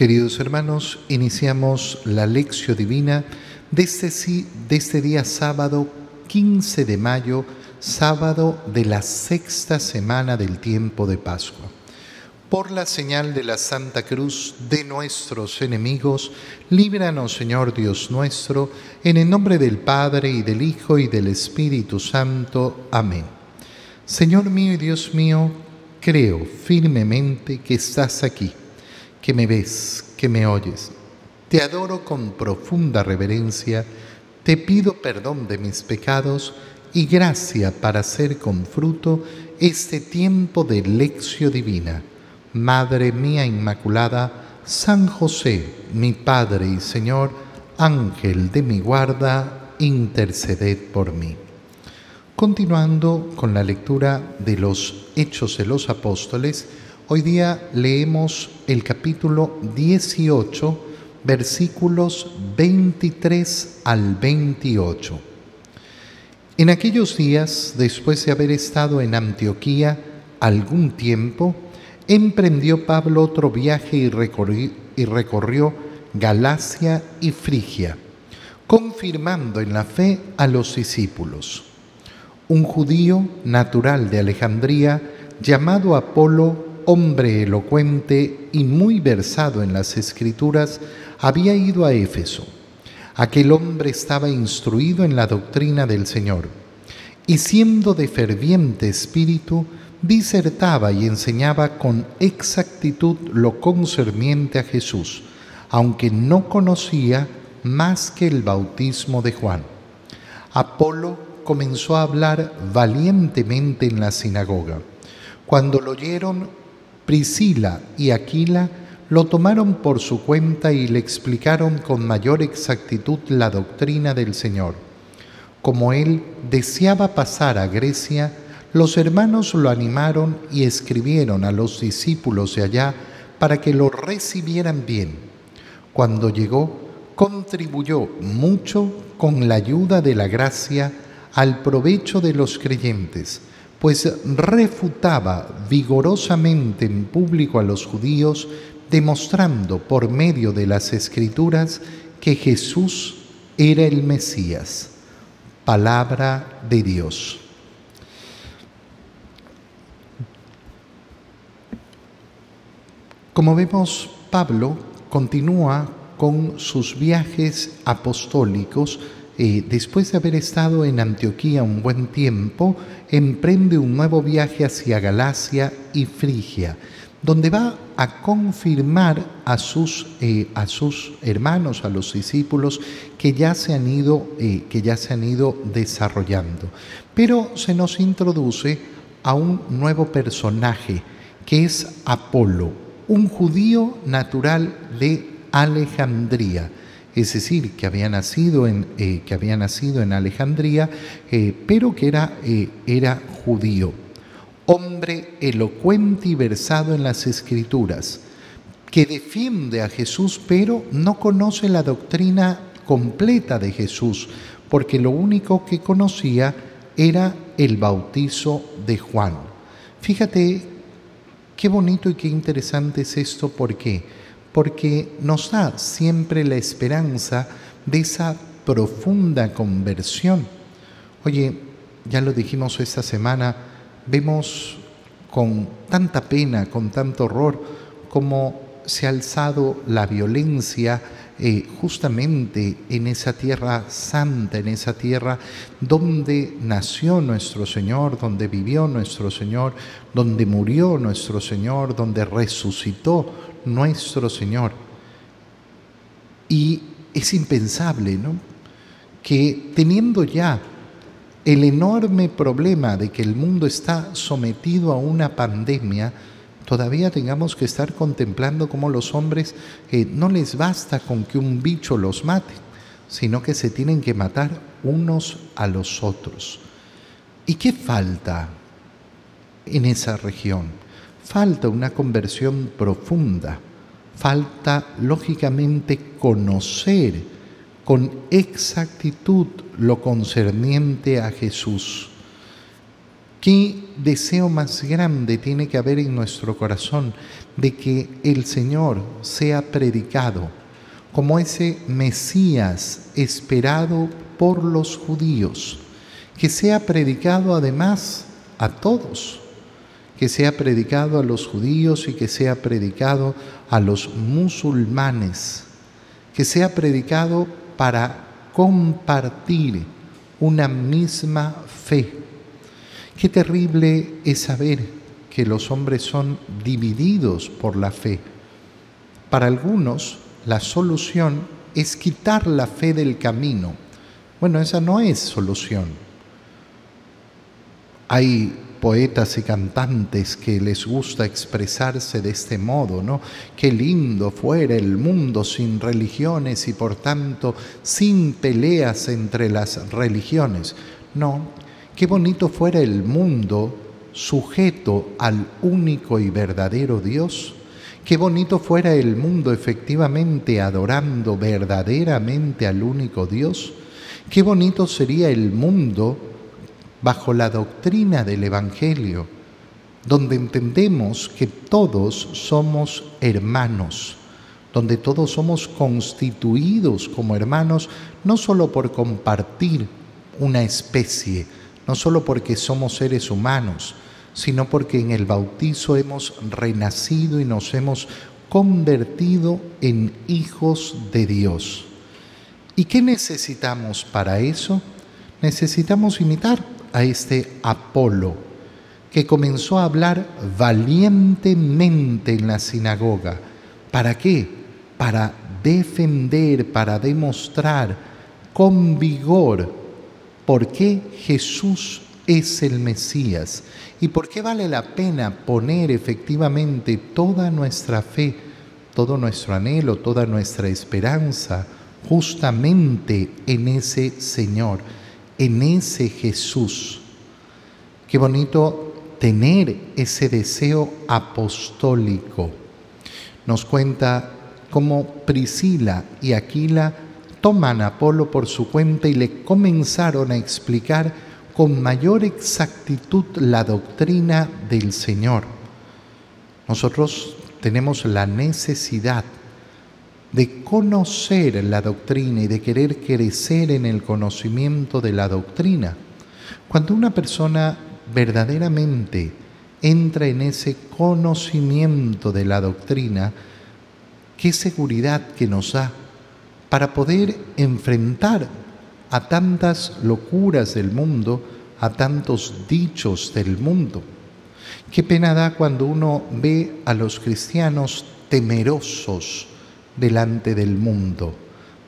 Queridos hermanos, iniciamos la lección divina de este, este día sábado 15 de mayo, sábado de la sexta semana del tiempo de Pascua. Por la señal de la Santa Cruz de nuestros enemigos, líbranos Señor Dios nuestro, en el nombre del Padre y del Hijo y del Espíritu Santo. Amén. Señor mío y Dios mío, creo firmemente que estás aquí que me ves, que me oyes. Te adoro con profunda reverencia, te pido perdón de mis pecados y gracia para hacer con fruto este tiempo de lección divina. Madre mía Inmaculada, San José, mi Padre y Señor, Ángel de mi guarda, interceded por mí. Continuando con la lectura de los Hechos de los Apóstoles, Hoy día leemos el capítulo 18, versículos 23 al 28. En aquellos días, después de haber estado en Antioquía algún tiempo, emprendió Pablo otro viaje y recorrió, Galacia y Frigia, confirmando en la fe a los discípulos. Un judío natural de Alejandría, llamado Apolo, hombre elocuente y muy versado en las escrituras, había ido a Éfeso. Aquel hombre estaba instruido en la doctrina del Señor y siendo de ferviente espíritu, disertaba y enseñaba con exactitud lo concerniente a Jesús, aunque no conocía más que el bautismo de Juan. Apolo comenzó a hablar valientemente en la sinagoga. Cuando lo oyeron, Priscila y Aquila lo tomaron por su cuenta y le explicaron con mayor exactitud la doctrina del Señor. Como él deseaba pasar a Grecia, los hermanos lo animaron y escribieron a los discípulos de allá para que lo recibieran bien. Cuando llegó, contribuyó mucho con la ayuda de la gracia al provecho de los creyentes pues refutaba vigorosamente en público a los judíos, demostrando por medio de las escrituras que Jesús era el Mesías, palabra de Dios. Como vemos, Pablo continúa con sus viajes apostólicos, después de haber estado en Antioquía un buen tiempo, emprende un nuevo viaje hacia Galacia y Frigia, donde va a confirmar a sus, eh, a sus hermanos, a los discípulos que ya, se han ido, eh, que ya se han ido desarrollando. Pero se nos introduce a un nuevo personaje, que es Apolo, un judío natural de Alejandría es decir, que había nacido en, eh, que había nacido en Alejandría, eh, pero que era, eh, era judío. Hombre elocuente y versado en las escrituras, que defiende a Jesús, pero no conoce la doctrina completa de Jesús, porque lo único que conocía era el bautizo de Juan. Fíjate qué bonito y qué interesante es esto, porque porque nos da siempre la esperanza de esa profunda conversión. Oye, ya lo dijimos esta semana, vemos con tanta pena, con tanto horror, cómo se ha alzado la violencia eh, justamente en esa tierra santa, en esa tierra donde nació nuestro Señor, donde vivió nuestro Señor, donde murió nuestro Señor, donde resucitó nuestro Señor. Y es impensable, ¿no? Que teniendo ya el enorme problema de que el mundo está sometido a una pandemia, todavía tengamos que estar contemplando cómo los hombres eh, no les basta con que un bicho los mate, sino que se tienen que matar unos a los otros. ¿Y qué falta en esa región? Falta una conversión profunda, falta lógicamente conocer con exactitud lo concerniente a Jesús. ¿Qué deseo más grande tiene que haber en nuestro corazón de que el Señor sea predicado como ese Mesías esperado por los judíos, que sea predicado además a todos, que sea predicado a los judíos y que sea predicado a los musulmanes, que sea predicado para compartir una misma fe. Qué terrible es saber que los hombres son divididos por la fe. Para algunos, la solución es quitar la fe del camino. Bueno, esa no es solución. Hay poetas y cantantes que les gusta expresarse de este modo, ¿no? Qué lindo fuera el mundo sin religiones y por tanto sin peleas entre las religiones. No, qué bonito fuera el mundo sujeto al único y verdadero Dios. Qué bonito fuera el mundo efectivamente adorando verdaderamente al único Dios. Qué bonito sería el mundo bajo la doctrina del Evangelio, donde entendemos que todos somos hermanos, donde todos somos constituidos como hermanos, no solo por compartir una especie, no solo porque somos seres humanos, sino porque en el bautizo hemos renacido y nos hemos convertido en hijos de Dios. ¿Y qué necesitamos para eso? Necesitamos imitar a este Apolo, que comenzó a hablar valientemente en la sinagoga. ¿Para qué? Para defender, para demostrar con vigor por qué Jesús es el Mesías y por qué vale la pena poner efectivamente toda nuestra fe, todo nuestro anhelo, toda nuestra esperanza justamente en ese Señor en ese Jesús. Qué bonito tener ese deseo apostólico. Nos cuenta cómo Priscila y Aquila toman a Apolo por su cuenta y le comenzaron a explicar con mayor exactitud la doctrina del Señor. Nosotros tenemos la necesidad de conocer la doctrina y de querer crecer en el conocimiento de la doctrina. Cuando una persona verdaderamente entra en ese conocimiento de la doctrina, qué seguridad que nos da para poder enfrentar a tantas locuras del mundo, a tantos dichos del mundo. Qué pena da cuando uno ve a los cristianos temerosos, delante del mundo,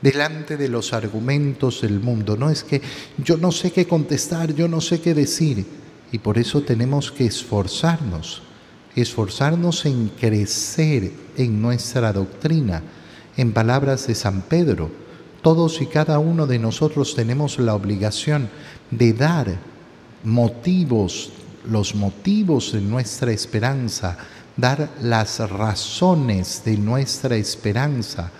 delante de los argumentos del mundo. No es que yo no sé qué contestar, yo no sé qué decir. Y por eso tenemos que esforzarnos, esforzarnos en crecer en nuestra doctrina. En palabras de San Pedro, todos y cada uno de nosotros tenemos la obligación de dar motivos, los motivos de nuestra esperanza, dar las razones de nuestra esperanza,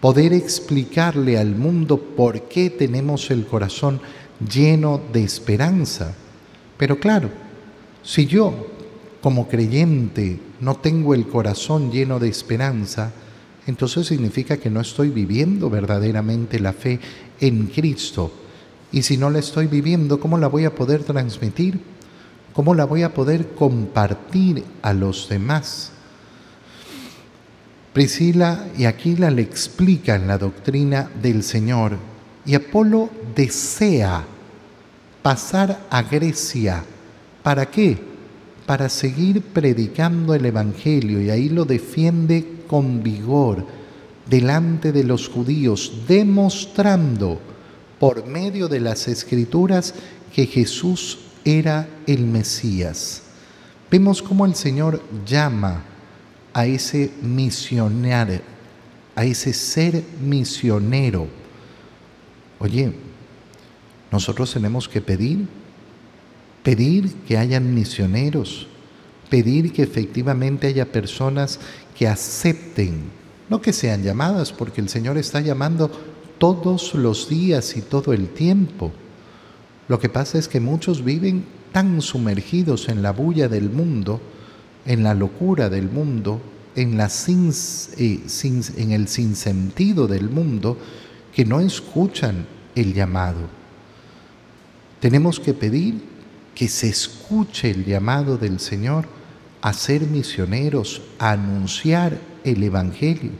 poder explicarle al mundo por qué tenemos el corazón lleno de esperanza. Pero claro, si yo como creyente no tengo el corazón lleno de esperanza, entonces significa que no estoy viviendo verdaderamente la fe en Cristo. Y si no la estoy viviendo, ¿cómo la voy a poder transmitir? ¿Cómo la voy a poder compartir a los demás? Priscila y Aquila le explican la doctrina del Señor y Apolo desea pasar a Grecia. ¿Para qué? Para seguir predicando el Evangelio y ahí lo defiende con vigor delante de los judíos, demostrando por medio de las escrituras que Jesús era el Mesías. Vemos cómo el Señor llama a ese misionero, a ese ser misionero. Oye, nosotros tenemos que pedir, pedir que hayan misioneros, pedir que efectivamente haya personas que acepten, no que sean llamadas, porque el Señor está llamando todos los días y todo el tiempo Lo que pasa es que muchos viven tan sumergidos en la bulla del mundo, en la locura del mundo, en, eh, en el sinsentido del mundo, que no escuchan el llamado. Tenemos que pedir que se escuche el llamado del Señor a ser misioneros, a anunciar el Evangelio.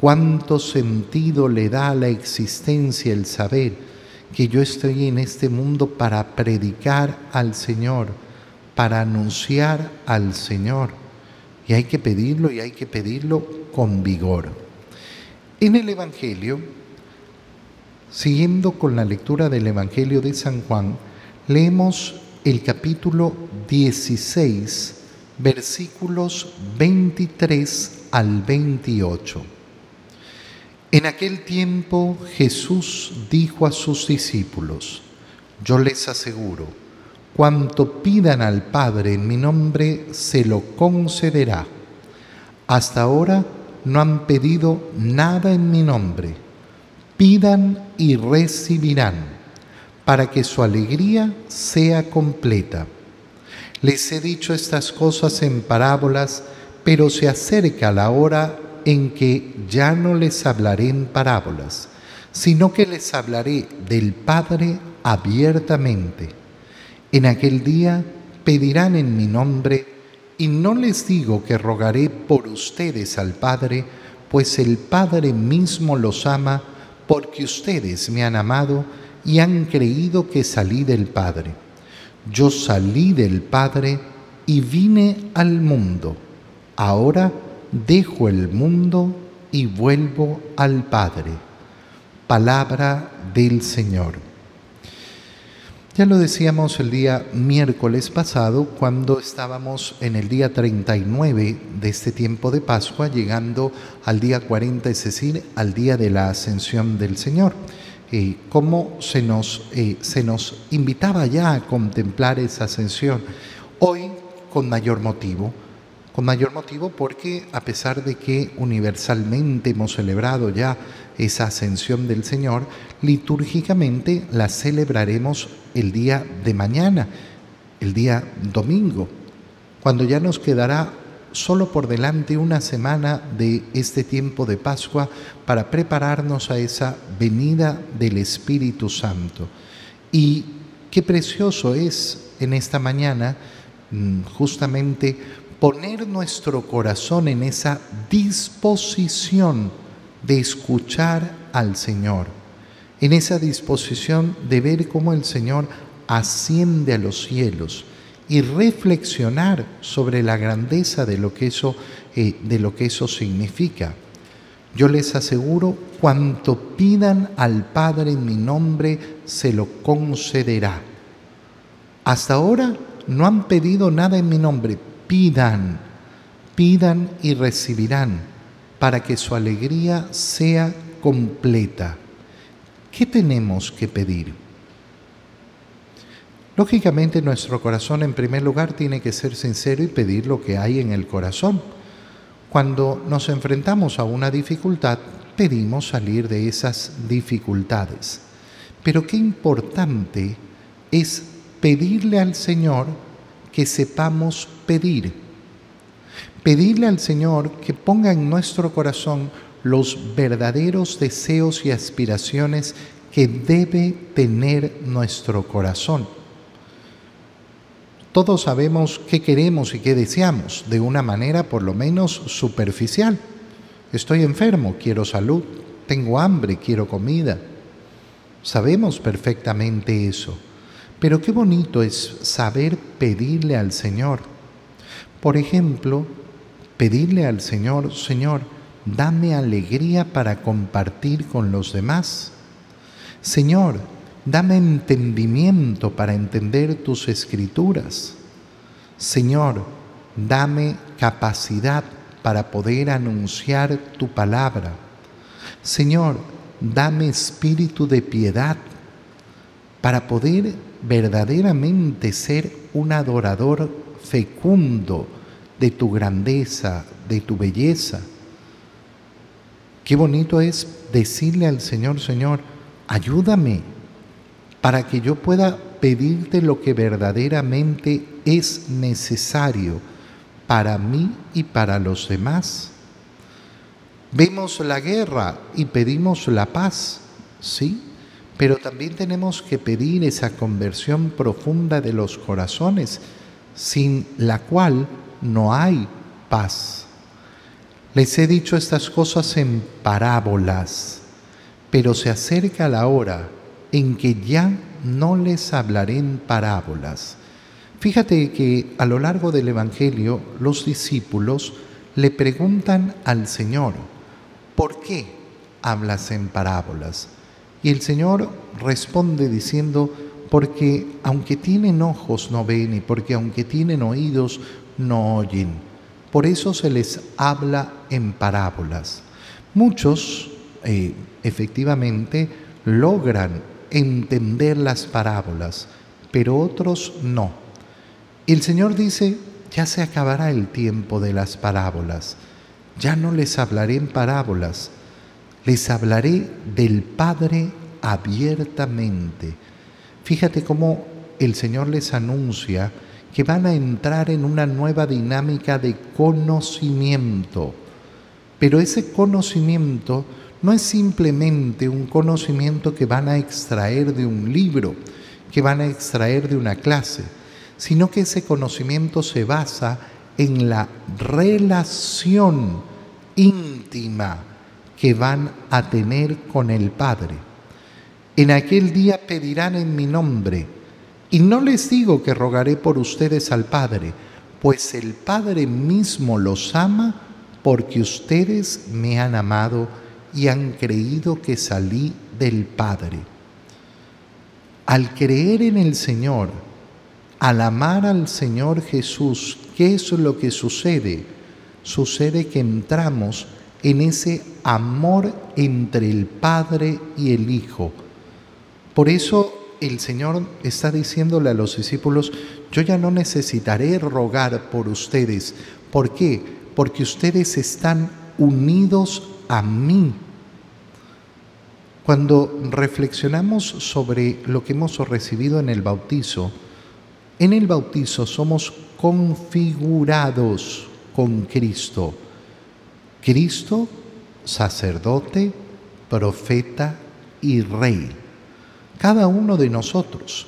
¿Cuánto sentido le da a la existencia el saber que yo estoy en este mundo para predicar al Señor, para anunciar al Señor? Y hay que pedirlo y hay que pedirlo con vigor. En el Evangelio, siguiendo con la lectura del Evangelio de San Juan, leemos el capítulo 16 versículos 23 al 28. En aquel tiempo Jesús dijo a sus discípulos, yo les aseguro, cuanto pidan al Padre en mi nombre, se lo concederá. Hasta ahora no han pedido nada en mi nombre. Pidan y recibirán, para que su alegría sea completa. Les he dicho estas cosas en parábolas, pero se acerca la hora en que ya no les hablaré en parábolas, sino que les hablaré del Padre abiertamente. En aquel día pedirán en mi nombre, y no les digo que rogaré por ustedes al Padre, pues el Padre mismo los ama, porque ustedes me han amado y han creído que salí del Padre. Yo salí del Padre y vine al mundo. Ahora dejo el mundo y vuelvo al Padre. Palabra del Señor. Ya lo decíamos el día miércoles pasado cuando estábamos en el día 39 de este tiempo de Pascua, llegando al día 40, es decir, al día de la ascensión del Señor eh, cómo se nos, eh, se nos invitaba ya a contemplar esa ascensión. Hoy con mayor motivo, con mayor motivo porque a pesar de que universalmente hemos celebrado ya esa ascensión del Señor, litúrgicamente la celebraremos el día de mañana, el día domingo, cuando ya nos quedará solo por delante una semana de este tiempo de Pascua para prepararnos a esa venida del Espíritu Santo. Y qué precioso es en esta mañana mm, justamente poner nuestro corazón en esa disposición de escuchar al Señor, en esa disposición de ver cómo el Señor asciende a los cielos y reflexionar sobre la grandeza de lo que eso, eh, de lo que eso significa. Yo les aseguro, cuanto pidan al Padre en mi nombre, se lo concederá. Hasta ahora no han pedido nada en mi nombre. Pidan, pidan y recibirán, para que su alegría sea completa. ¿Qué tenemos que pedir? Lógicamente nuestro corazón en primer lugar tiene que ser sincero y pedir lo que hay en el corazón. Cuando nos enfrentamos a una dificultad, pedimos salir de esas dificultades. Pero qué importante es pedirle al Señor que sepamos pedir. Pedirle al Señor que ponga en nuestro corazón los verdaderos deseos y aspiraciones que debe tener nuestro corazón todos sabemos qué queremos y qué deseamos, de una manera por lo menos superficial. Estoy enfermo, quiero salud, tengo hambre, quiero comida. Sabemos perfectamente eso, pero qué bonito es saber pedirle al Señor. Por ejemplo, pedirle al Señor, Señor, dame alegría para compartir con los demás. Señor, Dame entendimiento para entender tus escrituras. Señor, dame capacidad para poder anunciar tu palabra. Señor, dame espíritu de piedad para poder verdaderamente ser un adorador fecundo de tu grandeza, de tu belleza. Qué bonito es decirle al Señor, Señor, ayúdame para que yo pueda pedirte lo que verdaderamente es necesario para mí y para los demás. Vemos la guerra y pedimos la paz, ¿sí? Pero también tenemos que pedir esa conversión profunda de los corazones, sin la cual no hay paz. Les he dicho estas cosas en parábolas, pero se acerca la hora en que ya no les hablaré en parábolas. Fíjate que a lo largo del Evangelio los discípulos le preguntan al Señor, ¿por qué hablas en parábolas? Y el Señor responde diciendo, porque aunque tienen ojos no ven y porque aunque tienen oídos no oyen. Por eso se les habla en parábolas. Muchos eh, efectivamente logran entender las parábolas, pero otros no. El Señor dice, ya se acabará el tiempo de las parábolas ya no les hablaré en parábolas, les hablaré del Padre abiertamente. Fíjate cómo el Señor les anuncia que van a entrar en una nueva dinámica de conocimiento. Pero ese conocimiento no es simplemente un conocimiento que van a extraer de un libro, que van a extraer de una clase, sino que ese conocimiento se basa en la relación íntima que van a tener con el Padre. En aquel día pedirán en mi nombre, y no les digo que rogaré por ustedes al Padre, pues el Padre mismo los ama porque ustedes me han amado y han creído que salí del Padre. Al creer en el Señor, al amar al Señor Jesús, ¿qué es lo que sucede? Sucede que entramos en ese amor entre el Padre y el Hijo. Por eso el Señor está diciéndole a los discípulos, yo ya no necesitaré rogar por ustedes. ¿Por qué? Porque ustedes están unidos a mí. Cuando reflexionamos sobre lo que hemos recibido en el bautizo, en el bautizo somos configurados con Cristo. Cristo, sacerdote, profeta y rey. Cada uno de nosotros.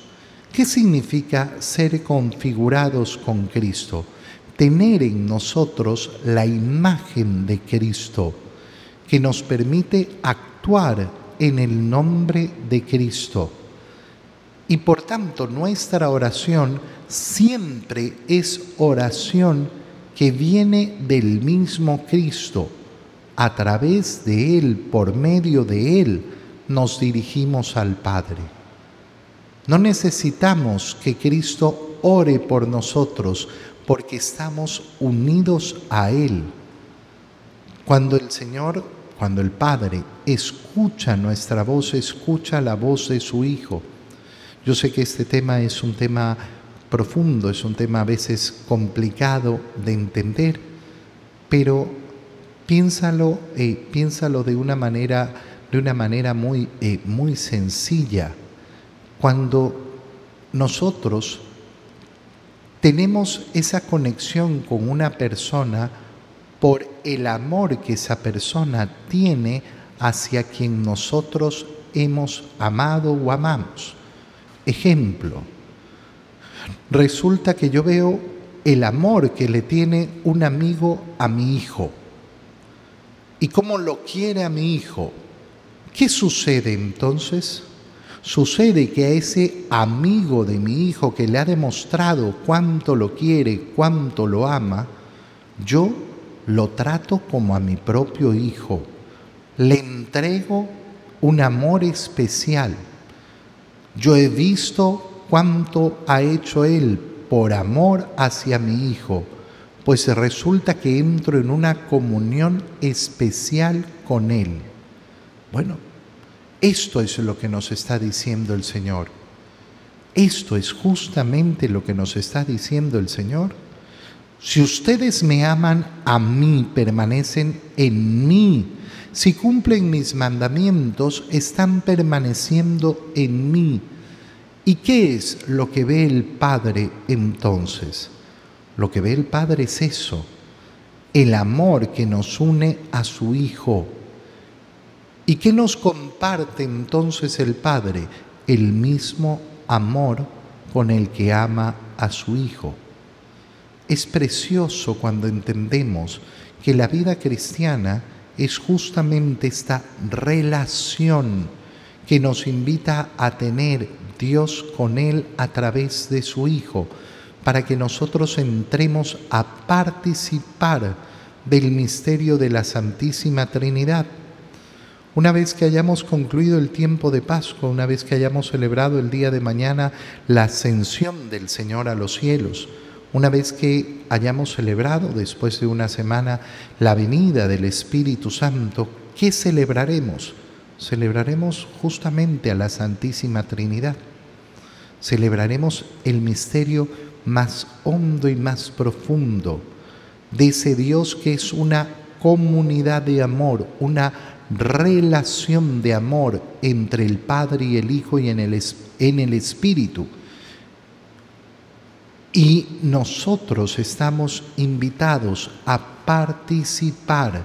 ¿Qué significa ser configurados con Cristo? Tener en nosotros la imagen de Cristo que nos permite actuar en el nombre de Cristo y por tanto nuestra oración siempre es oración que viene del mismo Cristo. A través de Él, por medio de Él, nos dirigimos al Padre. No necesitamos que Cristo ore por nosotros porque estamos unidos a Él. Cuando el Señor, cuando el Padre escucha nuestra voz, escucha la voz de su Hijo yo sé que este tema es un tema profundo, es un tema a veces complicado de entender, pero piénsalo, eh, piénsalo de una manera, de una manera muy, eh, muy sencilla. Cuando nosotros tenemos esa conexión con una persona por el amor que esa persona tiene hacia quien nosotros hemos amado o amamos. Ejemplo, resulta que yo veo el amor que le tiene un amigo a mi hijo y cómo lo quiere a mi hijo. ¿Qué sucede entonces? Sucede que a ese amigo de mi hijo que le ha demostrado cuánto lo quiere, cuánto lo ama, yo lo trato como a mi propio hijo. Le entrego un amor especial yo he visto cuánto ha hecho Él por amor hacia mi Hijo, pues resulta que entro en una comunión especial con Él. Bueno, esto es lo que nos está diciendo el Señor. Esto es justamente lo que nos está diciendo el Señor. Si ustedes me aman a mí, permanecen en mí si cumplen mis mandamientos, están permaneciendo en mí. ¿Y qué es lo que ve el Padre entonces? Lo que ve el Padre es eso, el amor que nos une a su Hijo. ¿Y qué nos comparte entonces el Padre? El mismo amor con el que ama a su Hijo. Es precioso cuando entendemos que la vida cristiana es justamente esta relación que nos invita a tener Dios con Él a través de su Hijo, para que nosotros entremos a participar del misterio de la Santísima Trinidad. Una vez que hayamos concluido el tiempo de Pascua, una vez que hayamos celebrado el día de mañana la ascensión del Señor a los cielos, una vez que hayamos celebrado después de una semana la venida del Espíritu Santo, ¿qué celebraremos? Celebraremos justamente a la Santísima Trinidad. Celebraremos el misterio más hondo y más profundo de ese Dios que es una comunidad de amor, una relación de amor entre el Padre y el Hijo y en el, en el Espíritu y nosotros estamos invitados a participar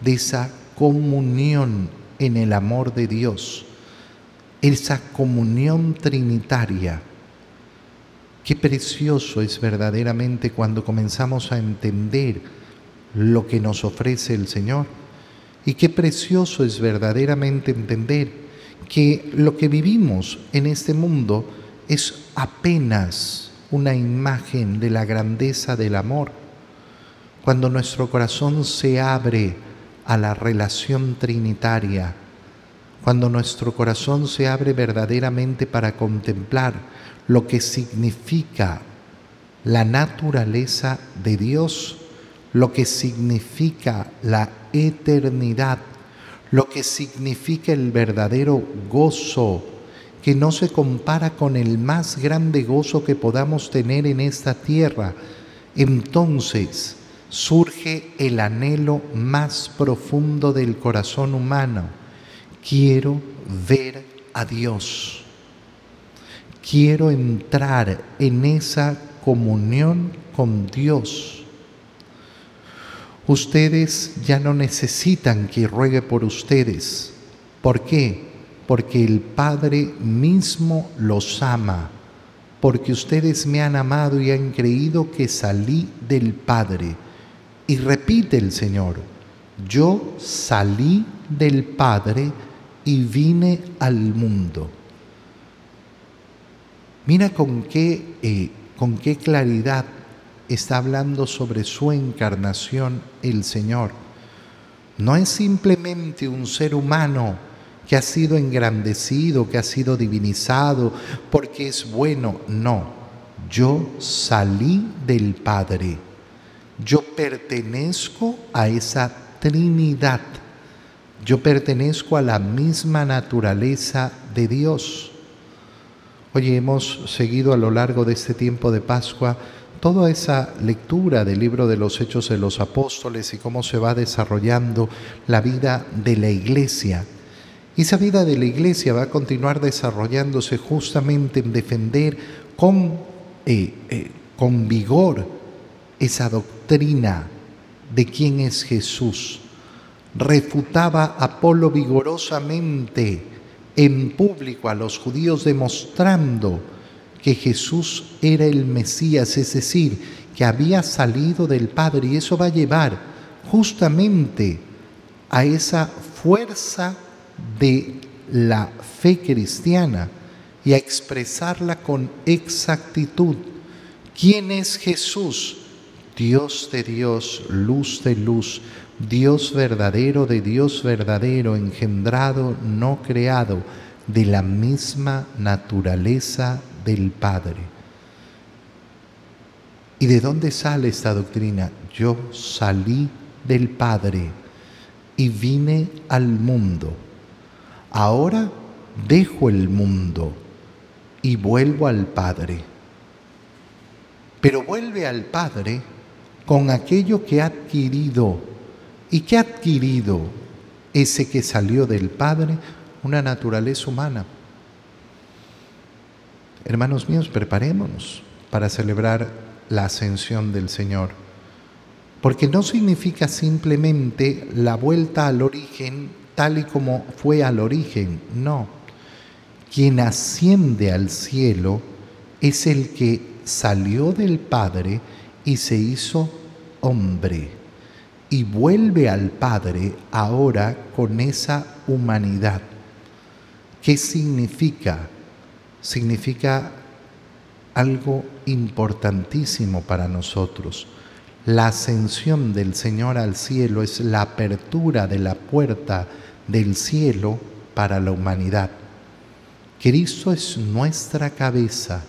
de esa comunión en el amor de Dios, esa comunión trinitaria. Qué precioso es verdaderamente cuando comenzamos a entender lo que nos ofrece el Señor. Y qué precioso es verdaderamente entender que lo que vivimos en este mundo es apenas una imagen de la grandeza del amor. Cuando nuestro corazón se abre a la relación trinitaria, cuando nuestro corazón se abre verdaderamente para contemplar lo que significa la naturaleza de Dios, lo que significa la eternidad, lo que significa el verdadero gozo que no se compara con el más grande gozo que podamos tener en esta tierra, entonces surge el anhelo más profundo del corazón humano. Quiero ver a Dios. Quiero entrar en esa comunión con Dios. Ustedes ya no necesitan que ruegue por ustedes. ¿Por qué? porque el Padre mismo los ama, porque ustedes me han amado y han creído que salí del Padre. Y repite el Señor, yo salí del Padre y vine al mundo. Mira con qué, eh, con qué claridad está hablando sobre su encarnación el Señor. No es simplemente un ser humano, que ha sido engrandecido, que ha sido divinizado, porque es bueno. No, yo salí del Padre. Yo pertenezco a esa Trinidad. Yo pertenezco a la misma naturaleza de Dios. Hoy hemos seguido a lo largo de este tiempo de Pascua toda esa lectura del libro de los Hechos de los Apóstoles y cómo se va desarrollando la vida de la iglesia y esa vida de la iglesia va a continuar desarrollándose justamente en defender con, eh, eh, con vigor esa doctrina de quién es Jesús. Refutaba Apolo vigorosamente en público a los judíos demostrando que Jesús era el Mesías, es decir, que había salido del Padre y eso va a llevar justamente a esa fuerza de la fe cristiana y a expresarla con exactitud. ¿Quién es Jesús? Dios de Dios, luz de luz, Dios verdadero de Dios verdadero, engendrado, no creado, de la misma naturaleza del Padre. ¿Y de dónde sale esta doctrina? Yo salí del Padre y vine al mundo ahora dejo el mundo y vuelvo al Padre. Pero vuelve al Padre con aquello que ha adquirido. ¿Y que ha adquirido ese que salió del Padre? Una naturaleza humana. Hermanos míos, preparémonos para celebrar la ascensión del Señor, porque no significa simplemente la vuelta al origen tal y como fue al origen, no. Quien asciende al cielo es el que salió del Padre y se hizo hombre y vuelve al Padre ahora con esa humanidad. ¿Qué significa? Significa algo importantísimo para nosotros. La ascensión del Señor al cielo es la apertura de la puerta del cielo para la humanidad. Cristo es nuestra cabeza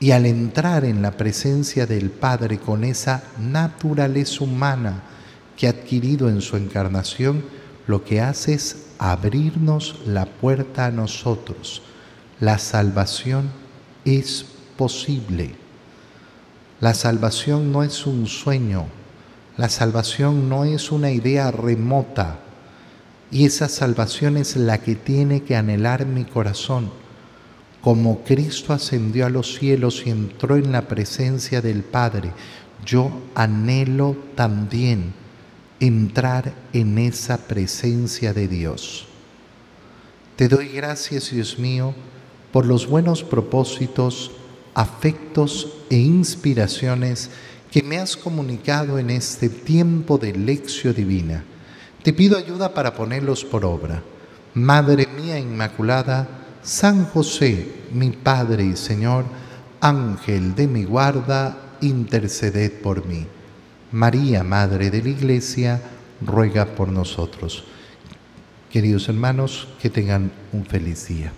y al entrar en la presencia del Padre con esa naturaleza humana que ha adquirido en su encarnación, lo que hace es abrirnos la puerta a nosotros. La salvación es posible. La salvación no es un sueño, la salvación no es una idea remota y esa salvación es la que tiene que anhelar mi corazón. Como Cristo ascendió a los cielos y entró en la presencia del Padre, yo anhelo también entrar en esa presencia de Dios. Te doy gracias, Dios mío, por los buenos propósitos, afectos e inspiraciones que me has comunicado en este tiempo de lección divina. Te pido ayuda para ponerlos por obra. Madre mía Inmaculada, San José, mi Padre y Señor, Ángel de mi guarda, interceded por mí. María, Madre de la Iglesia, ruega por nosotros. Queridos hermanos, que tengan un feliz día.